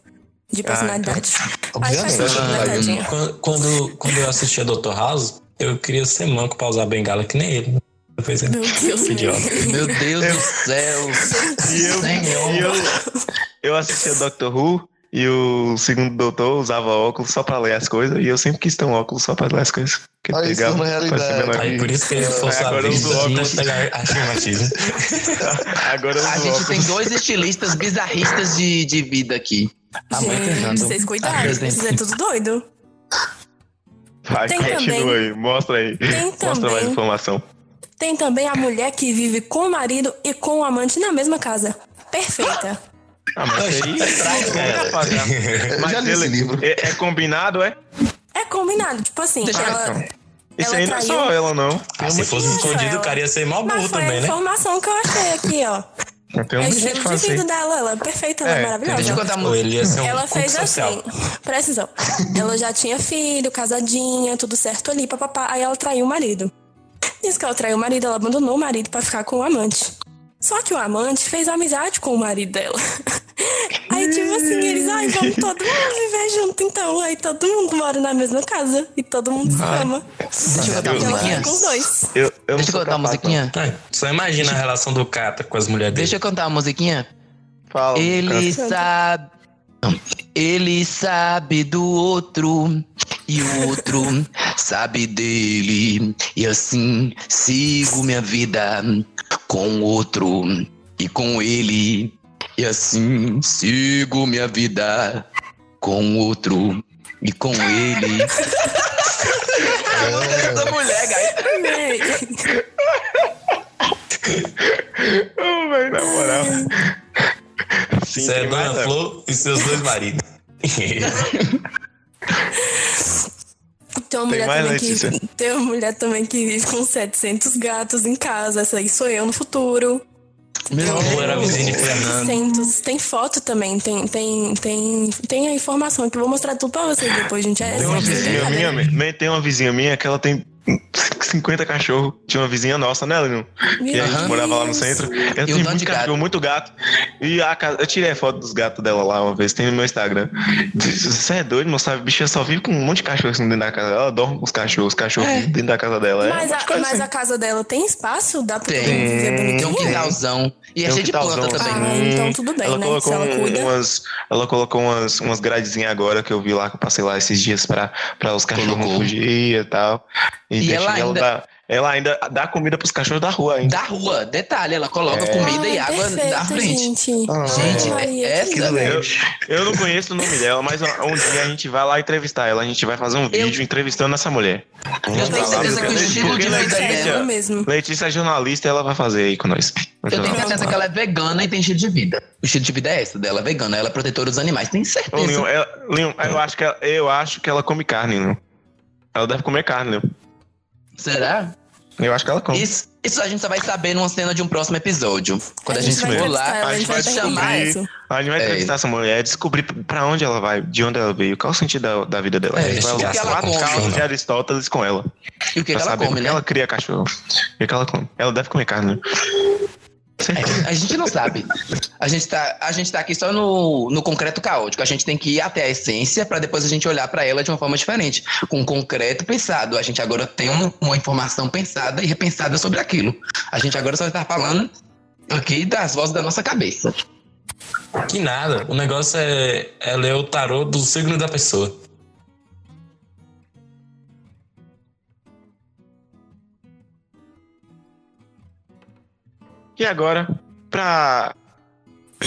de personalidade. Aí faz Obviamente, sentido, né, vai. tadinha? Quando, quando, quando eu assistia Dr. House, eu queria ser manco pra usar bengala que nem ele. Depois é Meu Deus. idiota. Meu Deus do céu. E eu, Senhor. e eu, eu assistia Doctor Who e o segundo doutor usava óculos só pra ler as coisas e eu sempre quis ter um óculos só pra ler as coisas. Que Olha isso pegava na pra ser realidade. Aí por isso que ele for É, eu uso a óculos. gente pegar afirmativo. Agora eu A gente óculos. tem dois estilistas bizarristas de, de vida aqui. A mãe Gente, vocês cuidaram, vocês é tudo doido. Vai, Tem continua também- aí, mostra aí. Tem Mostra mais também- informação. Tem também a mulher que vive com o marido e com o amante na mesma casa. Perfeita. Ah, mas aí cara. Eu Mas já li esse livro. É, é combinado, é? É combinado, tipo assim, Deixa ela, Isso Ela aí não é só ela, não. Ah, se fosse Isso, escondido, o cara ia ser mal Mas burro foi a também, né? informação que eu achei aqui, ó. Tem um É o estilo que faz de vida dela, ela é perfeita, ela É, é maravilhosa. Deixa eu contar muito. ele ia ser um Ela fez social. assim, presta atenção. Ela já tinha filho, casadinha, tudo certo ali, papapá. Aí ela traiu o marido. Nisso que ela traiu o marido, ela abandonou o marido pra ficar com o amante. Só que o amante fez amizade com o marido dela. Aí, tipo assim, eles, ai, vamos todo mundo viver junto, então. Aí todo mundo mora na mesma casa e todo mundo se ama. Deixa eu cantar uma ela musiquinha. com dois. Eu, Deixa cantar uma musiquinha. Ai, só imagina a relação do Cata com as mulheres dele. Deixa eu cantar uma musiquinha. Fala. Ele cara. sabe. Ele sabe do outro e o outro sabe dele. E assim sigo minha vida com o outro e com ele. E assim sigo minha vida com o outro e com ele. É a música dessa mulher, guys. Ô, velho, na moral. Sim, Você é Dona né? Flor e seus dois maridos. Tem uma, mulher também Letícia? que, tem uma mulher também que vive com 700 gatos em casa. Essa aí sou eu no futuro. Meu Ou era vizinho de Fernando. 700. Tem foto também, tem, tem, tem, tem a informação que eu vou mostrar tudo pra vocês depois, gente. É Tem uma vizinha brincadeira. minha, tem uma vizinha minha que ela tem 50 cachorros. Tinha uma vizinha nossa, né, Leon? E a gente morava lá no centro. Ela um tinha muito cachorro, gato. muito gato. E a casa, eu tirei a foto dos gatos dela lá uma vez, tem no meu Instagram. Você é doido, moça? A bicha só vive com um monte de cachorro assim dentro da casa. Ela dorme com os cachorros, os cachorros vivem dentro da casa dela. É Mas, uma a, mas assim. a casa dela tem espaço? Dá pra Tem. viver Tem um bonitinho? quintalzão. E é Tem cheio de planta também. Ah, então tudo bem, ela né? Colocou ela um- umas, ela colocou umas, umas gradezinhas agora que eu vi lá, que eu passei lá esses dias pra, pra os cachorros não fugirem e tal. E, E deixa- ela ainda- dá, ela ainda dá comida pros cachorros da rua ainda. Da rua, detalhe, ela coloca É. comida e água perfeito, na frente. Gente, Ah, Gente, Ai, é que essa. Eu, eu não conheço o nome dela, mas um dia a gente vai lá entrevistar ela. A gente vai fazer um vídeo entrevistando essa mulher. Eu tenho Vai lá, certeza que o estilo de vida Letícia- é dela. mesmo. Letícia é jornalista ela vai fazer aí com nós. Eu tenho certeza que ela é vegana e tem estilo de vida. O estilo de vida é esse dela, é vegana. Ela é protetora dos animais. Tenho Ô, certeza. Leon, ela- Leon, eu, acho que ela, eu acho que ela come carne, Leon. Ela deve comer carne, Leon. Será? Eu acho que ela come. Isso, isso a gente só vai saber numa cena de um próximo episódio. Quando a, gente, for lá, a gente vai chamar isso. A gente vai É. entrevistar essa mulher, descobrir pra onde ela vai, de onde ela veio, qual o sentido da, da vida dela. É, a gente vai o que usar as ela quatro causas de Aristóteles com ela. e o que, que ela saber come, né? ela cria cachorro. O que que ela come? Ela deve comer carne. né? É, a gente não sabe. A gente tá, a gente tá aqui só no, no concreto caótico. A gente tem que ir até a essência para depois a gente olhar para ela de uma forma diferente. Com concreto pensado. A gente agora tem um- uma informação pensada e repensada sobre aquilo. A gente agora só está falando aqui das vozes da nossa cabeça. Que nada. O negócio é, é ler o tarô do signo da pessoa. E agora, pra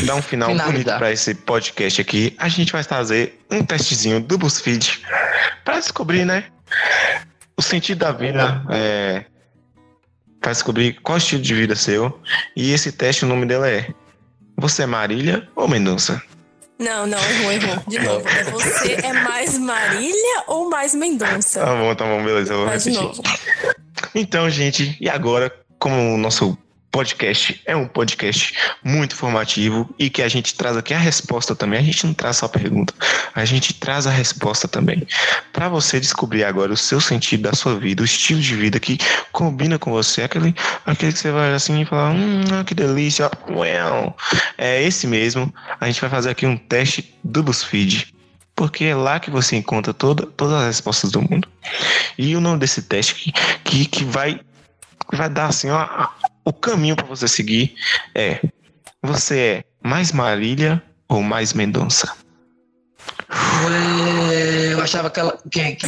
dar um final Finalizar. bonito pra esse podcast aqui, a gente vai fazer um testezinho do BuzzFeed pra descobrir, né? O sentido da vida, é, pra descobrir qual estilo de vida é seu. E esse teste, o nome dele é Você é Marília ou Mendonça? Não, não, errou, errou. De novo. É você é mais Marília ou mais Mendonça? Tá bom, tá bom, beleza, eu vou de novo. Então, gente, e agora, como o nosso podcast é um podcast muito informativo e que a gente traz aqui a resposta também, a gente não traz só a pergunta, a gente traz a resposta também. Para você descobrir agora o seu sentido da sua vida, o estilo de vida que combina com você, aquele, aquele que você vai assim e falar, hum, que delícia, well. é esse mesmo. A gente vai fazer aqui um teste do BuzzFeed. Porque é lá que você encontra toda, todas as respostas do mundo. E o nome desse teste que, que, que vai, vai dar assim, ó, o caminho para você seguir é: você é mais Marília ou mais Mendonça? Eu achava que, ela, que, que,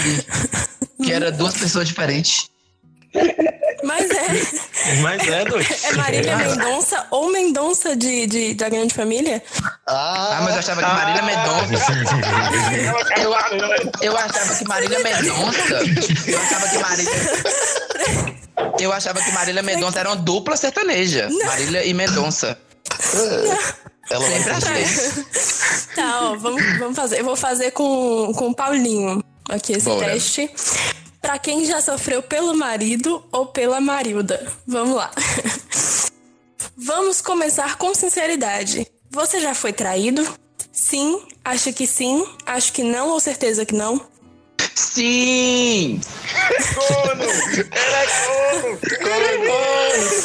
que era duas pessoas diferentes. Mas é. Mas é, doido. É Marília Mendonça ou Mendonça de, de, da Grande Família? Ah, mas eu achava que Marília Mendonça. Eu, eu achava que Marília Mendonça. Eu achava que Marília. Eu achava que Marília Mendonça era uma dupla sertaneja. Marília e Mendonça. Ela Sempre vai achei. Tá, ó, vamos, vamos fazer. Eu vou fazer com, com o Paulinho aqui esse Bora. teste. Pra quem já sofreu pelo marido ou pela Marilda. Vamos lá. Vamos começar com sinceridade. Você já foi traído? Sim, acho que sim, acho que não ou certeza que não. Sim!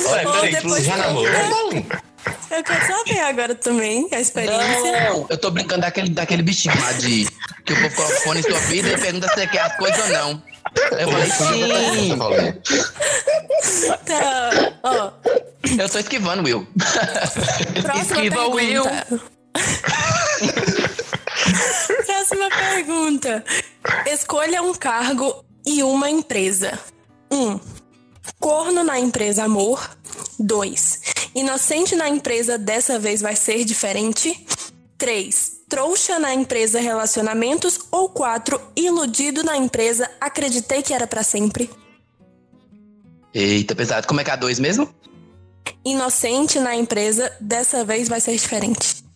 Ué, Ou peraí, depois já conta. namorou? Eu quero saber agora também a experiência. Não, eu tô brincando daquele, daquele bichinho lá de. Que o povo coloca o fone em sua vida e pergunta se você quer as coisas ou não. Eu falei sim! Tá, ó, Eu tô esquivando, Will. próxima Esquiva o Will. Próxima pergunta. Escolha um cargo e uma empresa. 1. Um, corno na empresa amor. 2. Inocente na empresa dessa vez vai ser diferente. 3. Trouxa na empresa relacionamentos. Ou 4. Iludido na empresa acreditei que era pra sempre. Eita, pesado. Como é que é a dois mesmo? Inocente na empresa dessa vez vai ser diferente.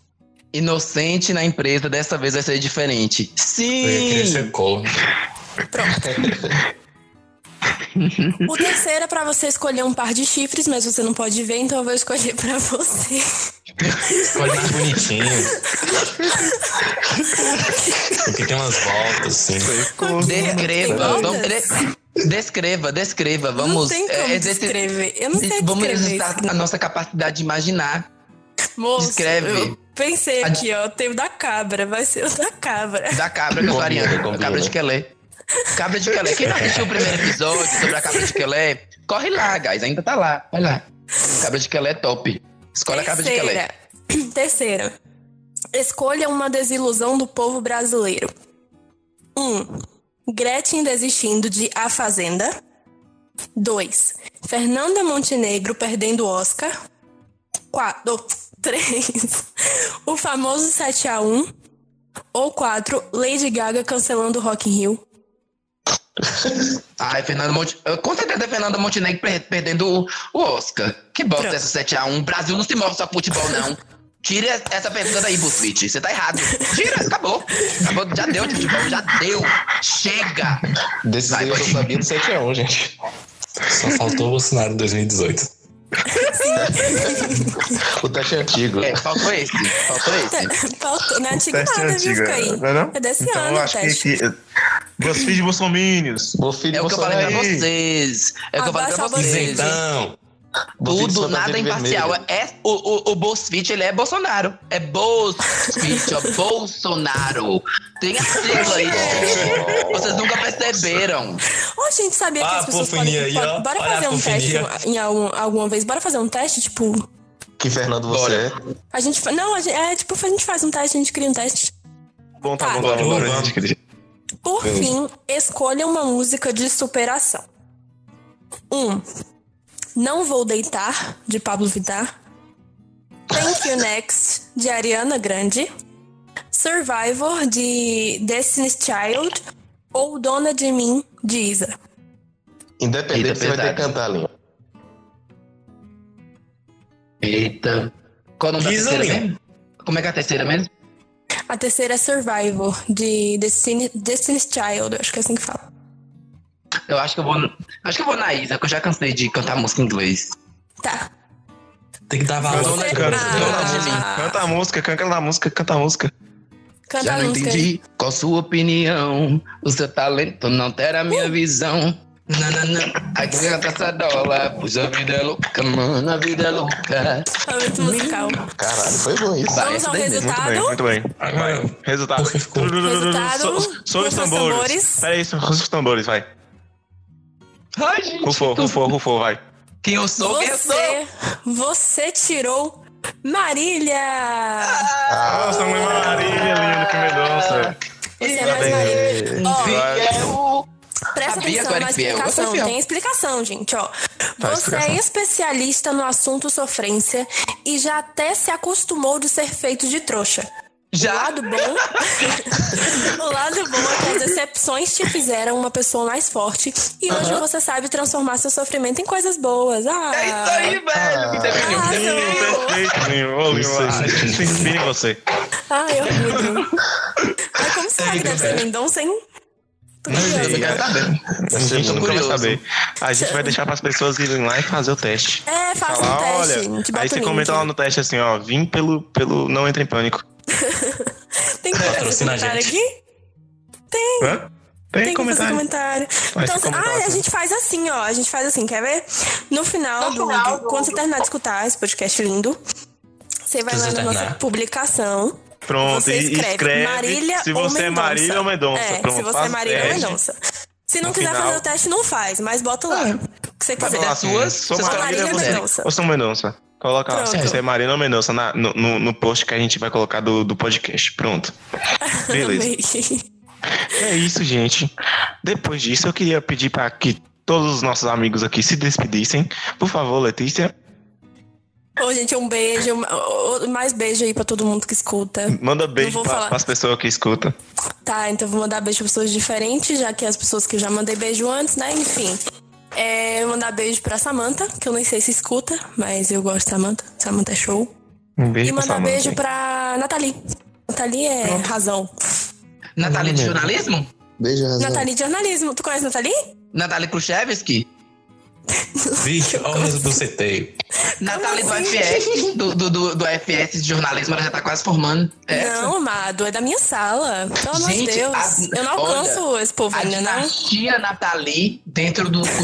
Inocente na empresa, dessa vez vai ser diferente. Sim! ser corno. O terceiro é pra você escolher um par de chifres, mas você não pode ver, então eu vou escolher pra você. Escolhe mais bonitinho. Porque tem umas voltas, assim. Descreva, descreva, descreva. Vamos não tem como é, descrever. Eu não sei Vamos descrever exercitar a nossa capacidade de imaginar. Moço, descreve. eu pensei A- aqui, ó. Tem o da cabra, vai ser o da cabra. Da cabra que eu Combina, faria. combina. Cabra de Quelé. Cabra de Quelé. Quem não assistiu o primeiro episódio sobre a cabra de Quelé, corre lá, guys. Ainda tá lá. Vai lá. Cabra de Quelé é top. Escolhe a cabra de Quelé. Terceira. Escolha uma desilusão do povo brasileiro. 1. Um, Gretchen desistindo de A Fazenda. 2. Fernanda Montenegro perdendo o Oscar. 4. 3. O famoso 7x1. Ou 4. Lady Gaga cancelando o Rock in Rio. Ai, Fernanda Monte... eu, Com certeza Fernanda Montenegro per- perdendo o, Oscar. Que bosta Pronto. essa 7x1. O Brasil não se move só com futebol, não. Tire essa pergunta daí, BuzzFeed. Você tá errado. Tira, acabou. Acabou, já deu de futebol, já deu. Chega. Aí eu sabia do 7x1, gente. Só faltou o Bolsonaro em 2018. O teste é antigo. É, faltou esse. Faltou esse. Faltou, não é antigo Teste nada, viu, antigo, Ficaí? não é não? É desse Então ano eu o acho que, teste. que BuzzFeed Bolsominions. Meu filho É o que eu falei pra vocês. É o que eu falei pra vocês. Então, Tudo, nada de imparcial. vermelho. É, o, o, o BuzzFeed, ele é Bolsonaro. É BuzzFeed, ó. Bolsonaro. Tem a sigla aí. Vocês nunca perceberam. Ô, gente, sabia que Ah, as pessoas podem... aí, ó. Bora Olha a fazer um teste em algum, alguma vez? Bora fazer um teste, tipo... Que Fernando você Bora. é. A gente... fa- Não, a gente, é tipo, a gente faz um teste, a gente cria um teste. Bom, tá Tá. bom, tá bom. Bora, Bora. Por fim, escolha uma música de superação. 1. Um, Não Vou Deitar, de Pablo Vittar. Thank You Next, de Ariana Grande. Survivor, de Destiny's Child. Ou Dona de Mim, de Isa. Independente, Eita, você vai ter que cantar, Linha. Eita. Qual o nome da Isa terceira Lima. mesmo? Como é que é a terceira mesmo? A terceira é Survivor, de Destiny, Destiny's Child, acho que é assim que fala. Eu acho que eu vou. Acho que eu vou na Isa, que eu já cansei de cantar música em inglês. Tá. tem que dar valor na mim. Canta a música, canta a música, canta a música. Canta já a não música entendi qual sua opinião. O seu talento não terá a minha visão. Nananã, aqui canta essa dólar. Pois a vida é louca, mano, a vida é louca. Momento musical. Caralho, foi bom isso. Vai, Vamos ao mesmo. Muito bem, resultado. muito bem. Agora, Resultado. Resultado, Sou os tambores. tambores. Peraí, são os tambores, vai. Ai, gente. Rufou, rufou, rufou, vai. Quem eu sou, quem eu sou. Você, você tirou Marília! Nossa, mãe Marília, linda que medonça. Você é mais Marília. Ó, Fiel. presta Sabia atenção na explicação. Tem explicação, gente, ó. Você explicação. é especialista no assunto sofrência e já até se acostumou de ser feito de trouxa. O Já. lado bom. o lado bom é que as decepções te fizeram uma pessoa mais forte. E hoje você sabe transformar seu sofrimento em coisas boas. Ah, É isso aí, velho. Me definiu, me Ah, definiu. não. Perfeito, em você. Ai, orgulho. Ai, como será que deve ser Mendonça, hein? Tô Eu curiosa. quero saber. A gente nunca vai curioso. saber. A gente vai deixar para as pessoas irem lá e fazer o teste. É, faça um Falar, teste. olha, aí você o link. comenta lá no teste assim, ó, vim pelo, pelo Não Entra em Pânico. Tem que fazer comentário aqui? Hã? Tem, Tem que fazer comentário. comentário. Faz então, comentário, ah, a gente faz assim, ó. A gente faz assim, quer ver? No final, do, quando você terminar de escutar esse podcast lindo, você vai lá na nossa publicação. Pronto, você e escreve, escreve Marília se ou você é Mendonça. Marília ou Mendonça. É, Pronto, se você é Marília ou. Mendonça. Se não No quiser final- fazer o teste, não faz, mas bota lá. O que você quiser. assim, suas, sou vocês Marília, você, Mendonça. ou sou Mendonça. Coloca lá, você é ou Mendonça na- no, no, no post que a gente vai colocar do, do podcast. Pronto. Beleza. É isso, gente. Depois disso, eu queria pedir para que todos os nossos amigos aqui se despedissem. Por favor, Letícia, Ô, gente, um beijo. Mais beijo aí pra todo mundo que escuta. manda beijo vou para falar. as pessoas que escutam. Tá, então vou mandar beijo pra pessoas diferentes, já que as pessoas que eu já mandei beijo antes, né? Enfim. É mandar beijo pra Samanta, que eu nem sei se escuta, mas eu gosto de Samanta. Samanta é show. Um beijo e mandar beijo pra Nathalie. Nathalie é Pronto. razão. Nathalie de jornalismo? Beijo, razão. Nathalie de jornalismo. Tu conhece Nathalie? Nathalie Khrushchevski? 20 horas o assim? tem. Natália do assim? FS, do, do, do, FS de jornalismo, ela já tá quase formando. É. Não, amado, é da minha sala. Pelo amor de Deus. A, eu não alcanço olha, esse povo ainda, não. Tia Nathalie dentro do curso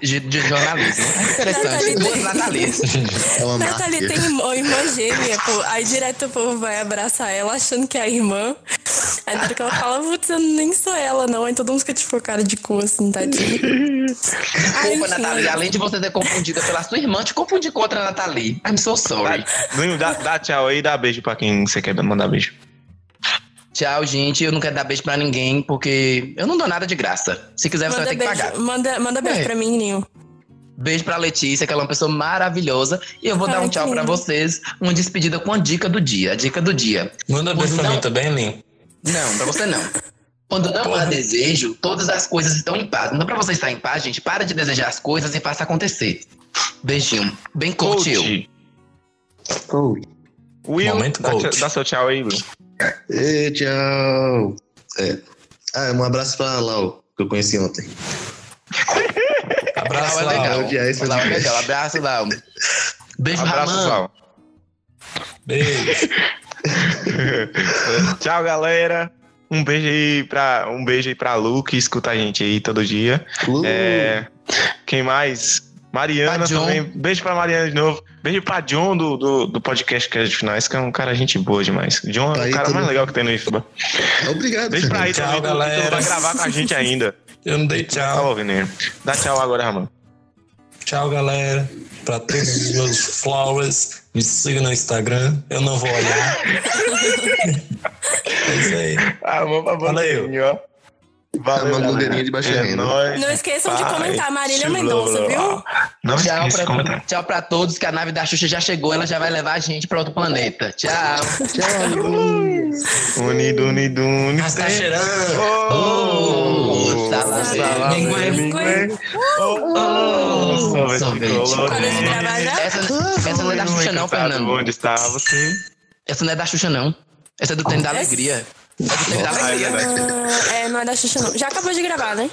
de, de jornalismo. Interessante. Duas tem... Natalies. É tem irmã, irmã gêmea, pô. Aí direto o povo vai abraçar ela achando que é a irmã. Aí na hora que ela fala, putz, eu nem sou ela, não. Aí todo mundo fica tipo cara de cu, assim, tadinho. Tá Desculpa, Nathalie. Além de você ser confundida pela sua irmã, te confundi com outra Nathalie. I'm so sorry. Nuno, dá, dá tchau aí e dá beijo pra quem você quer mandar beijo. Tchau, gente. Eu não quero dar beijo pra ninguém, porque eu não dou nada de graça. Se quiser, você Manda vai ter que beijo, pagar. manda, manda beijo É. pra mim, Ninho. Beijo pra Letícia, que ela é uma pessoa maravilhosa. E eu vou dar Ai, um tchau que pra lindo. vocês. Uma despedida com a dica do dia. A dica do dia. Manda beijo pra Não. mim também, Lin. Não, pra você não. Quando não há desejo, todas as coisas estão em paz. Então, pra você estar em paz, gente, para de desejar as coisas e faça acontecer. Beijinho. Bem coach eu. Coach. Will, Momento dá, coach. dá seu tchau aí, Will. Ei, tchau. É. Ah, um abraço pra Lau, que eu conheci ontem. Abraço, Lau é Lau. legal. Lau é legal. Abraço, Lau. Beijo, Abraço, Raman. pessoal. Beijo. Tchau, galera. Um beijo aí pra, um beijo aí pra Lu, que escuta a gente aí todo dia. Lu, É, quem mais? Mariana Pra John. também. Beijo pra Mariana de novo. Beijo pra John do, do, do podcast que é de finais, que é um cara gente boa demais. John é Aí o cara mais legal que tem no IFBA. Obrigado, Beijo pra Tchau, também, galera. que vai gravar com a gente ainda. Eu não dei Tá tchau. ouvindo ele. Dá tchau agora, Ramon. Tchau, galera. Pra todos os meus flowers. Me siga no Instagram. Eu não vou olhar. é isso aí. Ah, vamos pra Valeu. Valeu, blogueirinha de baixa É renda. nóis. Não esqueçam de comentar Marília Mendonça, viu? Não Tchau pra, tchau pra todos, que a nave da Xuxa já chegou, ela já vai levar a gente pra outro planeta. Tchau. Unido, unido, unido. Mas tá cheirando. Oh, tá Salame, mingue. mingue. Oh, Sorvete colorido. Já? Essa, essa não é da Xuxa, não, Fernando. Onde está você? Essa não é da Xuxa, não. Essa é do Trem da Alegria. É do Trem da é Alegria. é, não é da Xuxa, não. Já acabou de gravar, né?